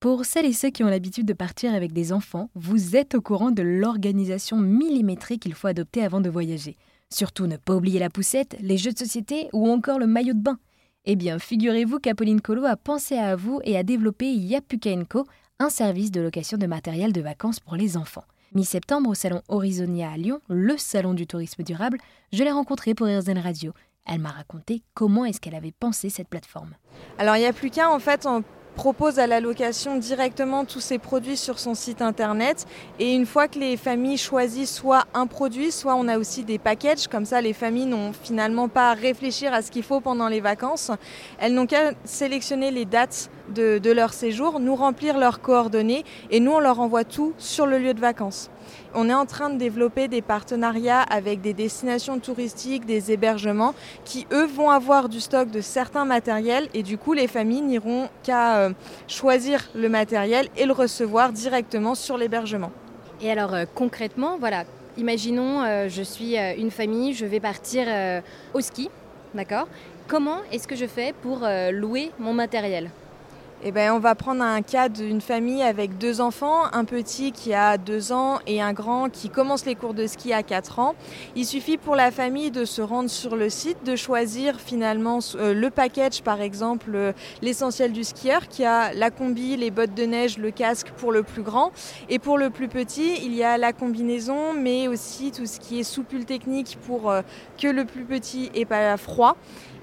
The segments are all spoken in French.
Pour celles et ceux qui ont l'habitude de partir avec des enfants, vous êtes au courant de l'organisation millimétrée qu'il faut adopter avant de voyager. Surtout ne pas oublier la poussette, les jeux de société ou encore le maillot de bain. Eh bien, figurez-vous qu'Apolline Colo a pensé à vous et a développé Yapuka un service de location de matériel de vacances pour les enfants. Mi-septembre au salon Horizonia à Lyon, le salon du tourisme durable, je l'ai rencontrée pour RZN Radio. Elle m'a raconté comment est-ce qu'elle avait pensé cette plateforme. Alors il n'y a plus qu'un en fait, propose à la location directement tous ses produits sur son site internet. Et une fois que les familles choisissent soit un produit, soit on a aussi des packages. Comme ça, les familles n'ont finalement pas à réfléchir à ce qu'il faut pendant les vacances. Elles n'ont qu'à sélectionner les dates de, leur séjour, nous remplir leurs coordonnées et nous, on leur envoie tout sur le lieu de vacances. On est en train de développer des partenariats avec des destinations touristiques, des hébergements qui, eux, vont avoir du stock de certains matériels et du coup, les familles n'iront qu'à euh, choisir le matériel et le recevoir directement sur l'hébergement. Et alors, euh, concrètement, voilà, imaginons, euh, je suis une famille, je vais partir au ski, d'accord? Comment est-ce que je fais pour louer mon matériel? Eh ben, on va prendre un cas d'une famille avec deux enfants, un petit qui a deux ans et un grand qui commence les cours de ski à quatre ans. Il suffit pour la famille de se rendre sur le site, de choisir finalement euh, le package, par exemple euh, l'essentiel du skieur qui a la combi, les bottes de neige, le casque pour le plus grand. Et pour le plus petit, il y a la combinaison, mais aussi tout ce qui est soupule technique pour euh, que le plus petit ait pas froid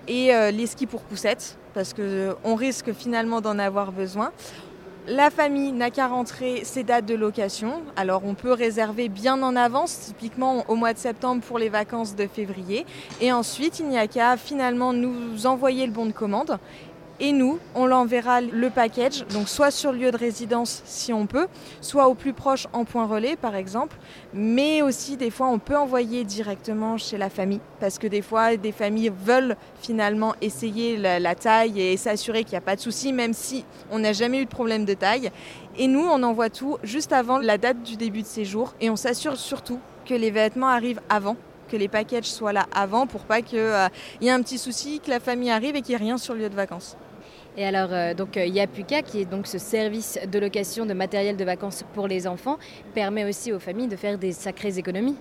et les skis pour poussettes parce qu'on risque finalement d'en avoir besoin. La famille n'a qu'à rentrer ses dates de location. Alors on peut réserver bien en avance, typiquement au mois de septembre pour les vacances de février. Et ensuite, il n'y a qu'à finalement nous envoyer le bon de commande et nous, on l'enverra le package, donc soit sur lieu de résidence si on peut, soit au plus proche en point relais par exemple, mais aussi des fois on peut envoyer directement chez la famille, parce que des fois des familles veulent finalement essayer la, taille et s'assurer qu'il n'y a pas de souci, même si on n'a jamais eu de problème de taille. Et nous, on envoie tout juste avant la date du début de séjour, et on s'assure surtout que les vêtements arrivent avant que les packages soient là avant pour pas qu'il euh, y ait un petit souci, que la famille arrive et qu'il n'y ait rien sur le lieu de vacances. Et alors, euh, donc, euh, Yapuka, qui est donc ce service de location de matériel de vacances pour les enfants, permet aussi aux familles de faire des sacrées économies.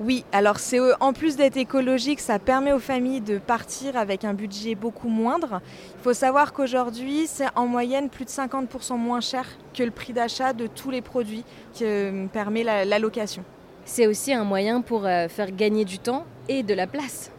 Oui, alors c'est euh, en plus d'être écologique, ça permet aux familles de partir avec un budget beaucoup moindre. Il faut savoir qu'aujourd'hui, c'est en moyenne plus de 50% moins cher que le prix d'achat de tous les produits que permet la location. C'est aussi un moyen pour faire gagner du temps et de la place.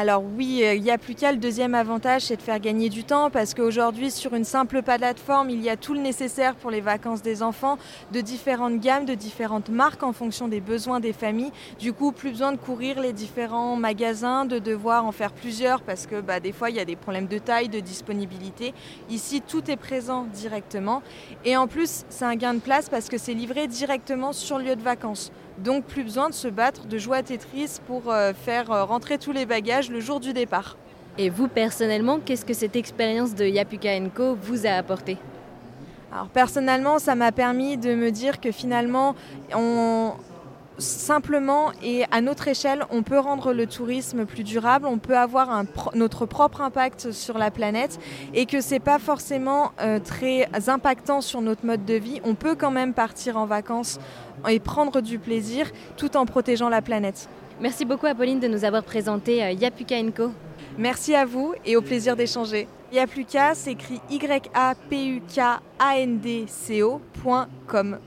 Alors oui, euh, il n'y a plus qu'à. Le deuxième avantage, c'est de faire gagner du temps parce qu'aujourd'hui, sur une simple plateforme, il y a tout le nécessaire pour les vacances des enfants, de différentes gammes, de différentes marques en fonction des besoins des familles. Du coup, plus besoin de courir les différents magasins, de devoir en faire plusieurs parce que bah, des fois, il y a des problèmes de taille, de disponibilité. Ici, tout est présent directement. Et en plus, c'est un gain de place parce que c'est livré directement sur le lieu de vacances. Donc plus besoin de se battre, de jouer à Tetris pour euh, faire euh, rentrer tous les bagages le jour du départ. Et vous personnellement, qu'est-ce que cette expérience de Yapuka Co vous a apporté? Alors personnellement, ça m'a permis de me dire que finalement, on, simplement et à notre échelle, on peut rendre le tourisme plus durable, on peut avoir notre propre impact sur la planète et que c'est pas forcément euh, très impactant sur notre mode de vie. On peut quand même partir en vacances et prendre du plaisir tout en protégeant la planète. Merci beaucoup Apolline de nous avoir présenté euh, Yapuka Co. Merci à vous et au plaisir d'échanger. Yapuka s'écrit Y-A-P-U-K-A-N-D-C-O.com.